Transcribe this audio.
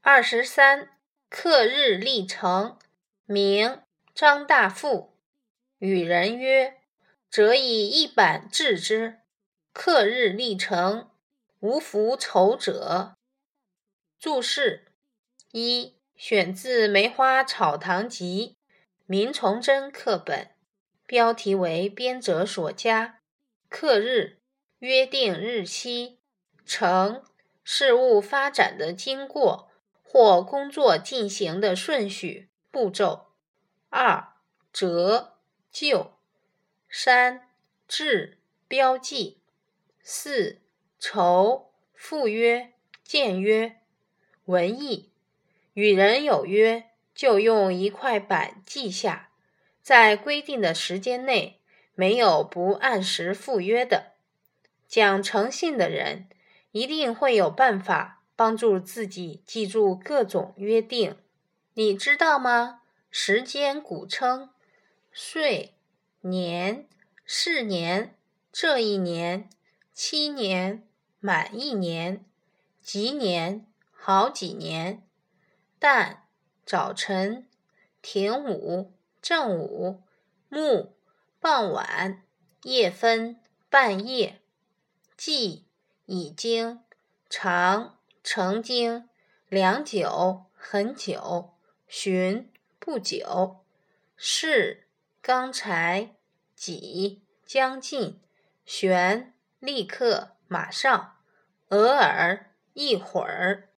二十三，刻日历成，名张大富。与人曰：“则以一板置之，刻日历成，无复仇者。”注释一：选自《梅花草堂集》，明崇祯刻本，标题为编者所加。刻日，约定日期。成，事物发展的经过或工作进行的顺序步骤。二，折。旧三制标记四筹赴约见约文艺与人有约，就用一块板记下，在规定的时间内没有不按时赴约的。讲诚信的人一定会有办法帮助自己记住各种约定。你知道吗？时间古称。岁年是年，这一年七年满一年，几年好几年。旦早晨，停午正午，暮傍晚，夜分半夜。既已经长曾经良久很久，寻不久，是。刚才，几，将近，旋，立刻，马上，偶尔，一会儿。